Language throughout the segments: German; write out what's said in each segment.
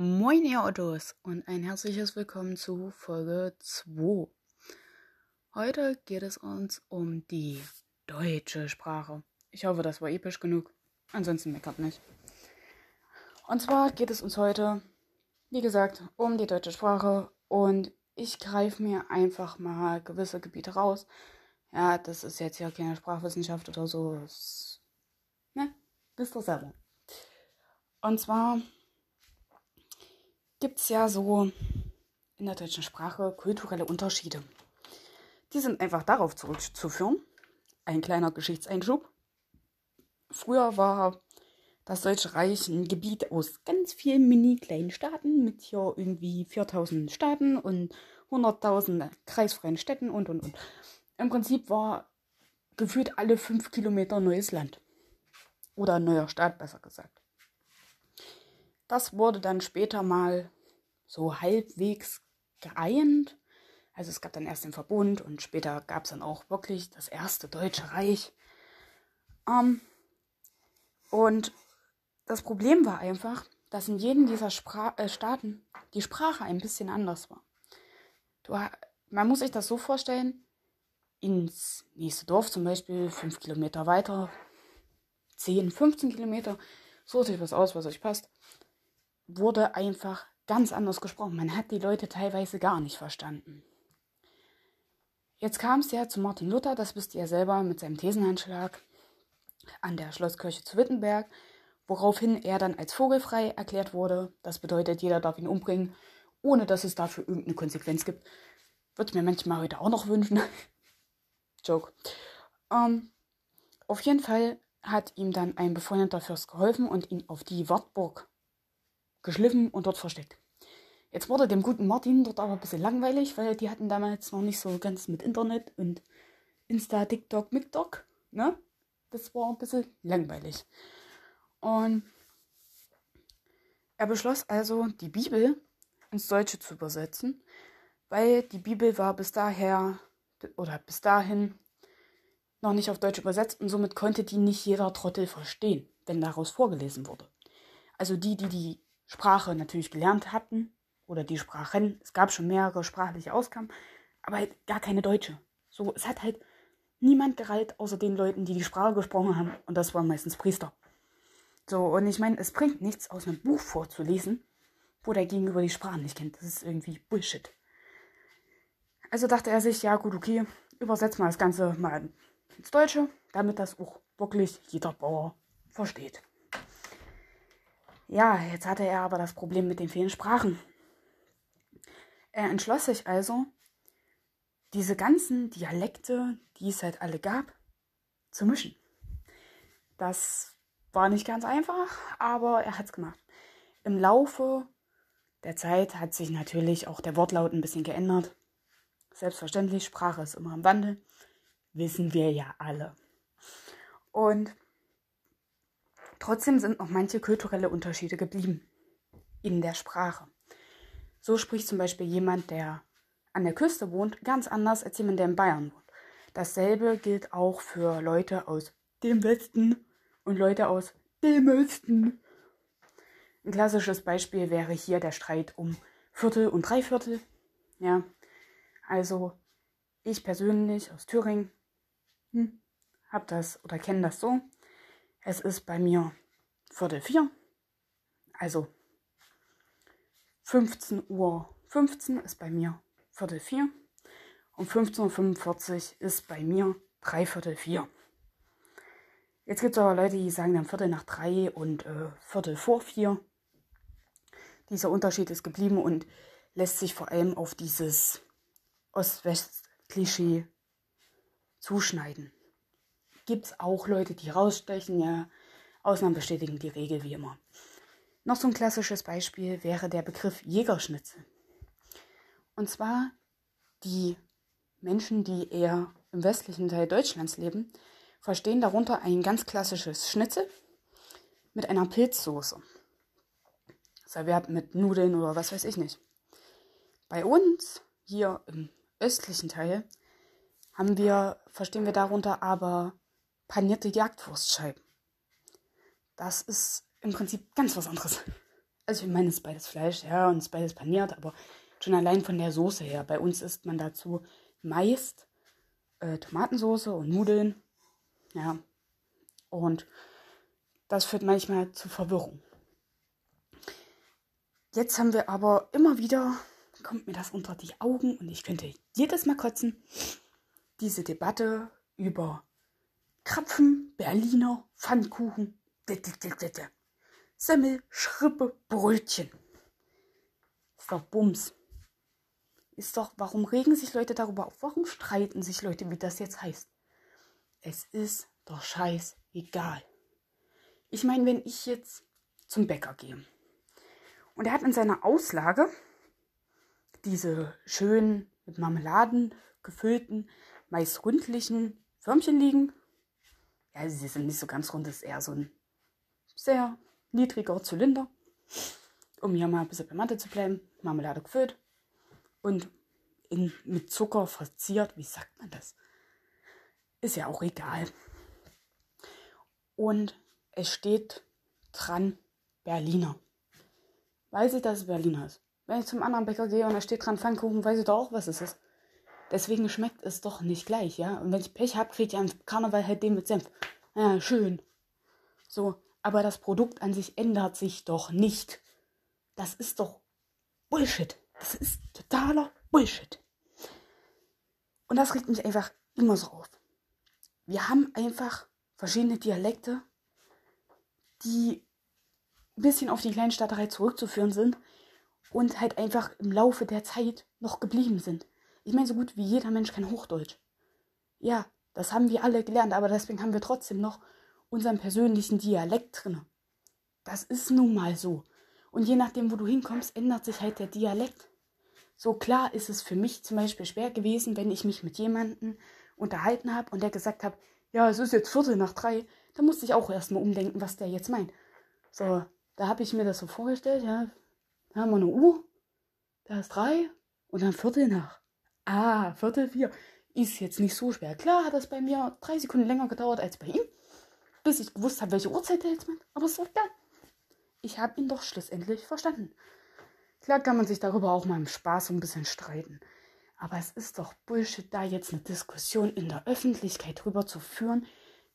Moin ihr Ottos und ein herzliches Willkommen zu Folge 2. Heute geht es uns um die deutsche Sprache. Ich hoffe, das war episch genug. Ansonsten meckert nicht. Und zwar geht es uns heute, wie gesagt, um die deutsche Sprache und ich greife mir einfach mal gewisse Gebiete raus. Ja, das ist jetzt ja keine Sprachwissenschaft oder so. Ne? Wisst ihr selber. Und zwar gibt es ja so in der deutschen Sprache kulturelle Unterschiede. Die sind einfach darauf zurückzuführen. Ein kleiner Geschichtseinschub. Früher war das Deutsche Reich ein Gebiet aus ganz vielen mini kleinen Staaten mit hier irgendwie 4000 Staaten und 100.000 kreisfreien Städten und und und. Im Prinzip war gefühlt alle fünf Kilometer neues Land. Oder neuer Staat, besser gesagt. Das wurde dann später mal so halbwegs geeint. Also es gab dann erst den Verbund und später gab es dann auch wirklich das erste Deutsche Reich. Ähm, und das Problem war einfach, dass in jedem dieser Spra äh, Staaten die Sprache ein bisschen anders war. Du, man muss sich das so vorstellen, ins nächste Dorf zum Beispiel, fünf Kilometer weiter, 10, 15 Kilometer, sucht euch was aus, was euch passt wurde einfach ganz anders gesprochen. Man hat die Leute teilweise gar nicht verstanden. Jetzt kam es ja zu Martin Luther, das wisst ihr selber, mit seinem Thesenanschlag an der Schlosskirche zu Wittenberg, woraufhin er dann als vogelfrei erklärt wurde. Das bedeutet, jeder darf ihn umbringen, ohne dass es dafür irgendeine Konsequenz gibt. Würde mir manchmal heute auch noch wünschen. Joke. Ähm, auf jeden Fall hat ihm dann ein befreundeter Fürst geholfen und ihn auf die Wartburg geschliffen und dort versteckt. Jetzt wurde dem guten Martin dort aber ein bisschen langweilig, weil die hatten damals noch nicht so ganz mit Internet und Insta, TikTok, MikTok, ne? Das war ein bisschen langweilig. Und er beschloss also, die Bibel ins Deutsche zu übersetzen, weil die Bibel war bis daher oder bis dahin noch nicht auf Deutsch übersetzt und somit konnte die nicht jeder Trottel verstehen, wenn daraus vorgelesen wurde. Also die, die die Sprache natürlich gelernt hatten oder die Sprachen. Es gab schon mehrere sprachliche Ausgaben, aber halt gar keine deutsche. So, es hat halt niemand gereilt, außer den Leuten, die die Sprache gesprochen haben. Und das waren meistens Priester. So, und ich meine, es bringt nichts, aus einem Buch vorzulesen, wo der Gegenüber die Sprache nicht kennt. Das ist irgendwie Bullshit. Also dachte er sich, ja gut, okay, übersetzt mal das Ganze mal ins Deutsche, damit das auch wirklich jeder Bauer versteht. Ja, jetzt hatte er aber das Problem mit den vielen Sprachen. Er entschloss sich also, diese ganzen Dialekte, die es halt alle gab, zu mischen. Das war nicht ganz einfach, aber er hat es gemacht. Im Laufe der Zeit hat sich natürlich auch der Wortlaut ein bisschen geändert. Selbstverständlich, Sprache ist immer im Wandel. Wissen wir ja alle. Und Trotzdem sind noch manche kulturelle Unterschiede geblieben in der Sprache. So spricht zum Beispiel jemand, der an der Küste wohnt, ganz anders als jemand, der in Bayern wohnt. Dasselbe gilt auch für Leute aus dem Westen und Leute aus dem Osten. Ein klassisches Beispiel wäre hier der Streit um Viertel und Dreiviertel. Ja, also ich persönlich aus Thüringen hm, habe das oder kenne das so. Es ist bei mir Viertel vier. Also 15 Uhr 15 ist bei mir Viertel vier. Und 15.45 Uhr ist bei mir Dreiviertel vier. Jetzt gibt es aber Leute, die sagen dann Viertel nach drei und äh, Viertel vor vier. Dieser Unterschied ist geblieben und lässt sich vor allem auf dieses Ost-West-Klischee zuschneiden gibt es auch Leute, die rausstechen. Ja, Ausnahmen bestätigen die Regel wie immer. Noch so ein klassisches Beispiel wäre der Begriff Jägerschnitzel. Und zwar die Menschen, die eher im westlichen Teil Deutschlands leben, verstehen darunter ein ganz klassisches Schnitzel mit einer Pilzsoße. Serviert mit Nudeln oder was weiß ich nicht. Bei uns hier im östlichen Teil haben wir, verstehen wir darunter aber panierte Jagdwurstscheiben. Das ist im Prinzip ganz was anderes. Also ich meine, es ist beides Fleisch, ja, und es ist beides paniert, aber schon allein von der Soße her. Bei uns isst man dazu meist äh, Tomatensoße und Nudeln. Ja. Und das führt manchmal zu Verwirrung. Jetzt haben wir aber immer wieder, kommt mir das unter die Augen und ich könnte jedes Mal kotzen, diese Debatte über Krapfen, Berliner, Pfannkuchen, Semmel, Schrippe, Brötchen. Ist doch Bums. Ist doch, warum regen sich Leute darüber auf? Warum streiten sich Leute, wie das jetzt heißt? Es ist doch scheißegal. Ich meine, wenn ich jetzt zum Bäcker gehe und er hat in seiner Auslage diese schön mit Marmeladen gefüllten, meist rundlichen Förmchen liegen. Ja, sie sind nicht so ganz rund, das ist eher so ein sehr niedriger Zylinder. Um hier mal ein bisschen bei Mathe zu bleiben. Marmelade gefüllt und in, mit Zucker verziert. Wie sagt man das? Ist ja auch egal. Und es steht dran Berliner. Weiß ich, dass es Berliner ist. Wenn ich zum anderen Bäcker gehe und da steht dran Pfannkuchen, weiß ich doch auch, was es ist. Deswegen schmeckt es doch nicht gleich, ja. Und wenn ich Pech habe, kriege ich am Karneval halt den mit Senf. Ja, schön. So, aber das Produkt an sich ändert sich doch nicht. Das ist doch Bullshit. Das ist totaler Bullshit. Und das regt mich einfach immer so auf. Wir haben einfach verschiedene Dialekte, die ein bisschen auf die Kleinstaaterei zurückzuführen sind und halt einfach im Laufe der Zeit noch geblieben sind. Ich meine, so gut wie jeder Mensch kann Hochdeutsch. Ja, das haben wir alle gelernt, aber deswegen haben wir trotzdem noch unseren persönlichen Dialekt drin. Das ist nun mal so. Und je nachdem, wo du hinkommst, ändert sich halt der Dialekt. So klar ist es für mich zum Beispiel schwer gewesen, wenn ich mich mit jemandem unterhalten habe und der gesagt hat, ja, es ist jetzt Viertel nach drei, da musste ich auch erstmal umdenken, was der jetzt meint. So, da habe ich mir das so vorgestellt, ja, da haben wir eine Uhr, da ist drei und dann Viertel nach. Ah, Viertel vier. Ist jetzt nicht so schwer. Klar hat das bei mir drei Sekunden länger gedauert als bei ihm, bis ich gewusst habe, welche Uhrzeit er jetzt meint. Aber es ist egal. Ich habe ihn doch schlussendlich verstanden. Klar kann man sich darüber auch mal im Spaß so ein bisschen streiten. Aber es ist doch Bullshit, da jetzt eine Diskussion in der Öffentlichkeit drüber zu führen,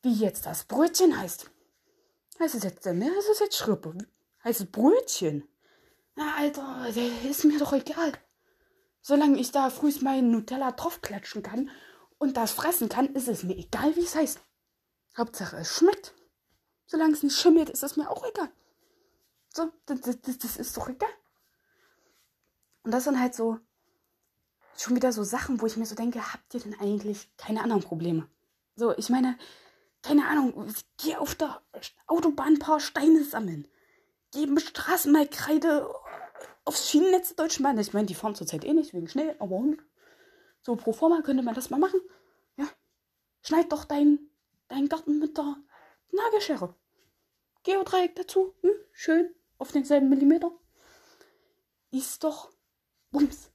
wie jetzt das Brötchen heißt. Heißt es jetzt mehr? Heißt es jetzt Schrippe? Heißt es Brötchen? Na, Alter, ist mir doch egal. Solange ich da frühst meinen Nutella draufklatschen kann und das fressen kann, ist es mir egal, wie es heißt. Hauptsache, es schmeckt. Solange es nicht schimmelt, ist es mir auch egal. So, das, das, das ist doch egal. Und das sind halt so schon wieder so Sachen, wo ich mir so denke, habt ihr denn eigentlich keine anderen Probleme? So, ich meine, keine Ahnung, gehe auf der Autobahn ein paar Steine sammeln. Geben Straßen mal Kreide aufs Schienennetz der Deutschen Bahn. Ich meine, die fahren zurzeit eh nicht wegen Schnee, aber so pro forma könnte man das mal machen. Ja, schneid doch deinen dein Garten mit der Nagelschere. Geodreieck dazu, hm, schön, auf denselben Millimeter. Ist doch Bums.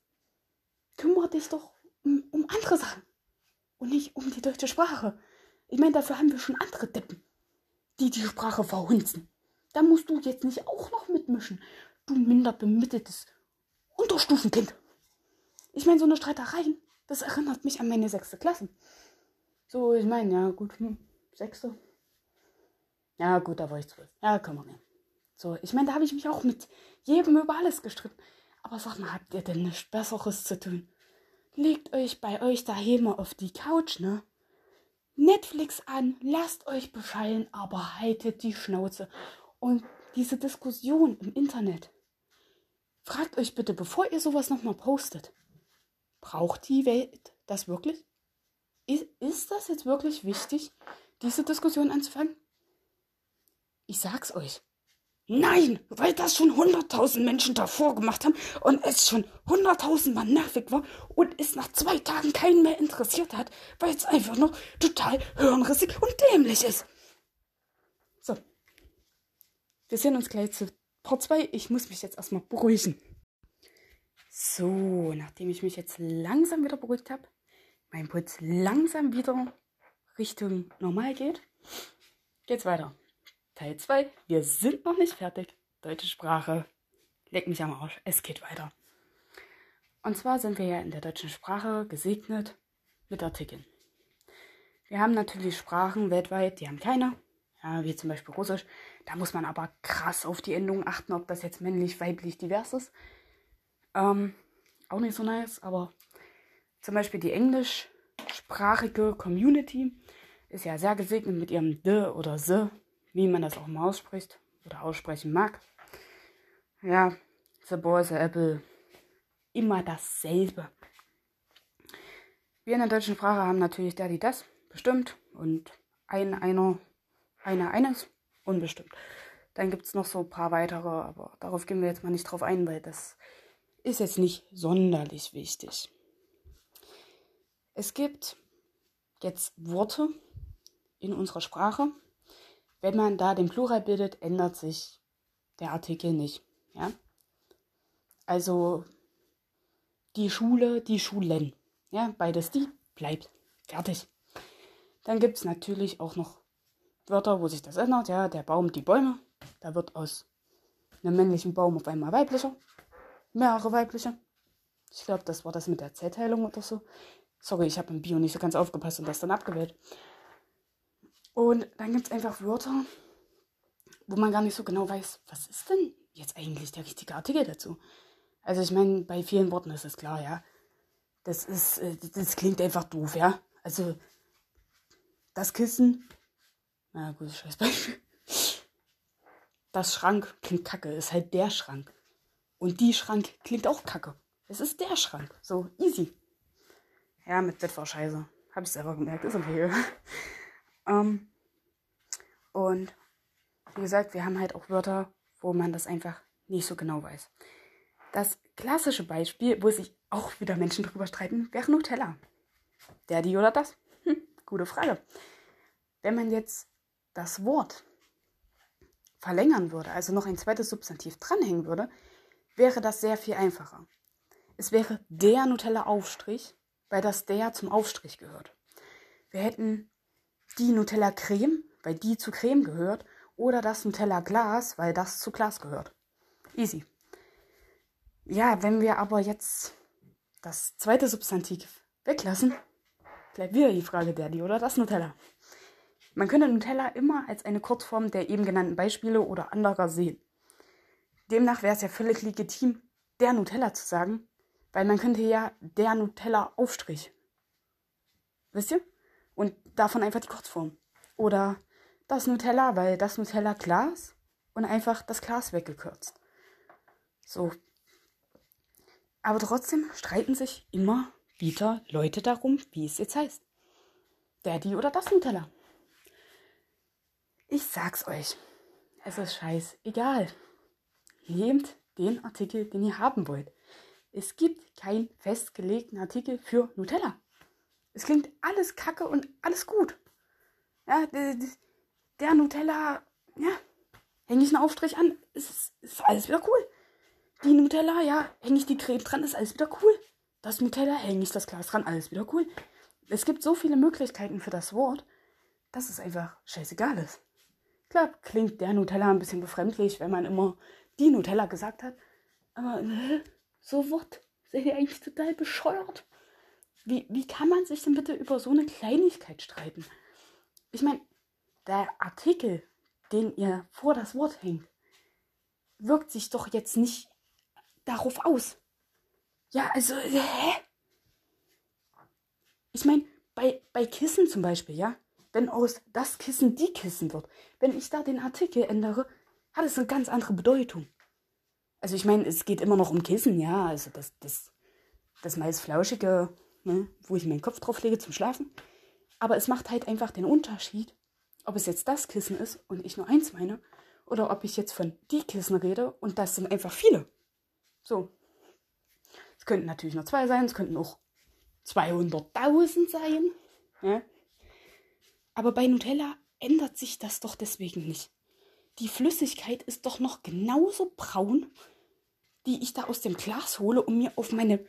Kümmere dich doch um, um andere Sachen. Und nicht um die deutsche Sprache. Ich meine, dafür haben wir schon andere Deppen, die die Sprache verhunzen. Da musst du jetzt nicht auch noch mitmischen, du minder bemitteltes Unterstufenkind. Ich meine, so eine Streitereien, das erinnert mich an meine sechste Klasse. So, ich meine, ja, gut, hm, sechste. Ja, gut, da war ich zwölf. Ja, kann man nehmen. So, ich meine, da habe ich mich auch mit jedem über alles gestritten. Aber sag mal, habt ihr denn nichts Besseres zu tun? Legt euch bei euch daheim auf die Couch, ne? Netflix an, lasst euch beschallen, aber haltet die Schnauze. Und diese Diskussion im Internet. Fragt euch bitte, bevor ihr sowas nochmal postet, braucht die Welt das wirklich? Ist, ist das jetzt wirklich wichtig, diese Diskussion anzufangen? Ich sag's euch. Nein, weil das schon hunderttausend Menschen davor gemacht haben und es schon hunderttausendmal nervig war und es nach zwei Tagen keinen mehr interessiert hat, weil es einfach nur total hirnrissig und dämlich ist. So. Wir sehen uns gleich zu Part 2. Ich muss mich jetzt erstmal beruhigen. So, nachdem ich mich jetzt langsam wieder beruhigt habe, mein Puls langsam wieder Richtung normal geht, geht's weiter. Teil 2. Wir sind noch nicht fertig. Deutsche Sprache. Leck mich am Arsch. Es geht weiter. Und zwar sind wir ja in der deutschen Sprache gesegnet mit Artikeln. Wir haben natürlich Sprachen weltweit, die haben keine. Ja, wie zum Beispiel Russisch. Da muss man aber krass auf die Endung achten, ob das jetzt männlich, weiblich, divers ist. Ähm, auch nicht so nice, aber zum Beispiel die englischsprachige Community ist ja sehr gesegnet mit ihrem D oder S, wie man das auch mal ausspricht oder aussprechen mag. Ja, The Boy, The Apple, immer dasselbe. Wir in der deutschen Sprache haben natürlich der, die, das, bestimmt. Und ein, einer, eine, eines, unbestimmt. Dann gibt es noch so ein paar weitere, aber darauf gehen wir jetzt mal nicht drauf ein, weil das ist jetzt nicht sonderlich wichtig. Es gibt jetzt Worte in unserer Sprache. Wenn man da den Plural bildet, ändert sich der Artikel nicht. Ja? Also die Schule, die Schulen. Ja, beides die bleibt. Fertig. Dann gibt es natürlich auch noch Wörter, wo sich das ändert. Ja, der Baum, die Bäume. Da wird aus einem männlichen Baum auf einmal weiblicher. Mehrere weibliche. Ich glaube, das war das mit der Zellteilung oder so. Sorry, ich habe im Bio nicht so ganz aufgepasst und das dann abgewählt. Und dann gibt es einfach Wörter, wo man gar nicht so genau weiß, was ist denn jetzt eigentlich der richtige Artikel dazu. Also ich meine, bei vielen Worten ist es klar, ja. Das ist, äh, das klingt einfach doof, ja. Also das Kissen, na gut, scheiß Beispiel. Das Schrank klingt kacke, ist halt der Schrank. Und die Schrank klingt auch kacke. Es ist der Schrank. So, easy. Ja, mit Bett war scheiße. Hab ich selber gemerkt, ist okay. ähm, und wie gesagt, wir haben halt auch Wörter, wo man das einfach nicht so genau weiß. Das klassische Beispiel, wo sich auch wieder Menschen drüber streiten, wäre Nutella. Der, die oder das? Hm, gute Frage. Wenn man jetzt das Wort verlängern würde, also noch ein zweites Substantiv dranhängen würde, wäre das sehr viel einfacher. Es wäre der Nutella-Aufstrich, weil das der zum Aufstrich gehört. Wir hätten die Nutella-Creme, weil die zu Creme gehört, oder das Nutella-Glas, weil das zu Glas gehört. Easy. Ja, wenn wir aber jetzt das zweite Substantiv weglassen, bleibt wieder die Frage der, die oder das Nutella. Man könnte Nutella immer als eine Kurzform der eben genannten Beispiele oder anderer sehen. Demnach wäre es ja völlig legitim, der Nutella zu sagen, weil man könnte ja der Nutella-Aufstrich. Wisst ihr? Und davon einfach die Kurzform. Oder das Nutella, weil das Nutella-Glas und einfach das Glas weggekürzt. So, aber trotzdem streiten sich immer wieder Leute darum, wie es jetzt heißt. Der, die oder das Nutella. Ich sag's euch. Es ist scheißegal. Nehmt den Artikel, den ihr haben wollt. Es gibt keinen festgelegten Artikel für Nutella. Es klingt alles kacke und alles gut. Ja, der Nutella, ja, hänge ich einen Aufstrich an, ist, ist alles wieder cool. Die Nutella, ja, hänge ich die Creme dran, ist alles wieder cool. Das Nutella, hänge ich das Glas dran, alles wieder cool. Es gibt so viele Möglichkeiten für das Wort, dass es einfach scheißegal ist. Klar, klingt der Nutella ein bisschen befremdlich, wenn man immer die Nutella gesagt hat. Aber äh, so Wort, seid ihr eigentlich total bescheuert? Wie, wie kann man sich denn bitte über so eine Kleinigkeit streiten? Ich meine, der Artikel, den ihr vor das Wort hängt, wirkt sich doch jetzt nicht darauf aus. Ja, also, hä? Ich meine, bei, bei Kissen zum Beispiel, ja, wenn aus das Kissen die Kissen wird, wenn ich da den Artikel ändere, hat es eine ganz andere Bedeutung. Also ich meine, es geht immer noch um Kissen, ja, also das, das, das meist Flauschige, ne, wo ich meinen Kopf drauf lege zum Schlafen. Aber es macht halt einfach den Unterschied, ob es jetzt das Kissen ist und ich nur eins meine, oder ob ich jetzt von die Kissen rede und das sind einfach viele. So. Es könnten natürlich nur zwei sein, es könnten auch 200.000 sein. Ja? Aber bei Nutella ändert sich das doch deswegen nicht. Die Flüssigkeit ist doch noch genauso braun, die ich da aus dem Glas hole und mir auf meine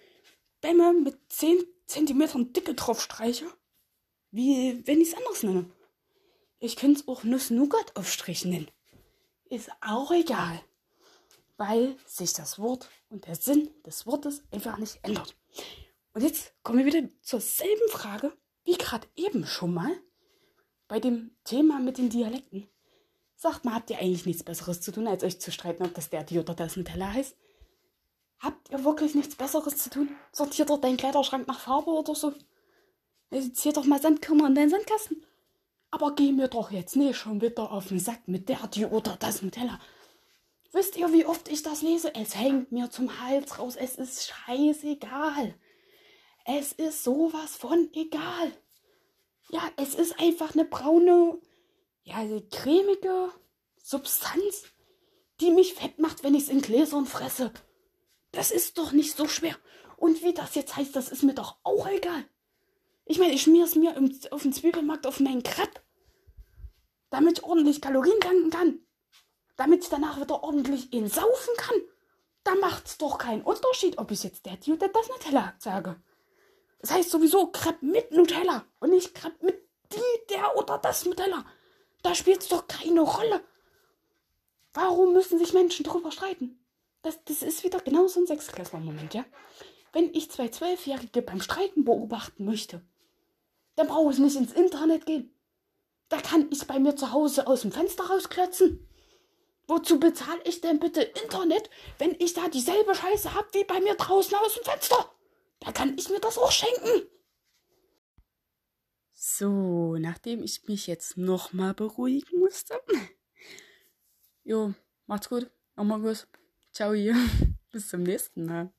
Bämme mit 10 cm Dicke drauf streiche, wie wenn ich es anders nenne. Ich könnte es auch Nuss-Nougat-Aufstrich nennen. Ist auch egal. weil sich das Wort und der Sinn des Wortes einfach nicht ändert. Und jetzt kommen wir wieder zur selben Frage wie gerade eben schon mal bei dem Thema mit den Dialekten. Sagt mal, habt ihr eigentlich nichts Besseres zu tun, als euch zu streiten, ob das der die oder das Nutella heißt? Habt ihr wirklich nichts Besseres zu tun? Sortiert doch deinen Kleiderschrank nach Farbe oder so? Zieh doch mal Sandkörner in deinen Sandkasten. Aber geh mir doch jetzt nicht schon wieder auf den Sack mit der, die oder das Nutella. Wisst ihr, wie oft ich das lese? Es hängt mir zum Hals raus. Es ist scheißegal. Es ist sowas von egal. Ja, es ist einfach eine braune, ja, cremige Substanz, die mich fett macht, wenn ich es in Gläsern fresse. Das ist doch nicht so schwer. Und wie das jetzt heißt, das ist mir doch auch egal. Ich meine, ich schmier es mir im, auf den Zwiebelmarkt auf meinen Crepe, damit ich ordentlich Kalorien tanken kann. Damit ich danach wieder ordentlich insaufen kann. Da macht es doch keinen Unterschied, ob ich jetzt der, oder das Nutella sage. Das heißt sowieso Crepe mit Nutella und nicht Crepe mit die, der oder das Nutella. Da spielt es doch keine Rolle. Warum müssen sich Menschen drüber streiten? Das, das ist wieder genau so ein Sechsklässler-Moment, ja? Wenn ich zwei Zwölfjährige beim Streiten beobachten möchte, dann brauche ich nicht ins Internet gehen. Da kann ich bei mir zu Hause aus dem Fenster rausklötzen. Wozu bezahle ich denn bitte Internet, wenn ich da dieselbe Scheiße habe wie bei mir draußen aus dem Fenster? Da kann ich mir das auch schenken. So, nachdem ich mich jetzt nochmal beruhigen musste. Jo, macht's gut. Nochmal gut. Ciao hier. Bis zum nächsten Mal.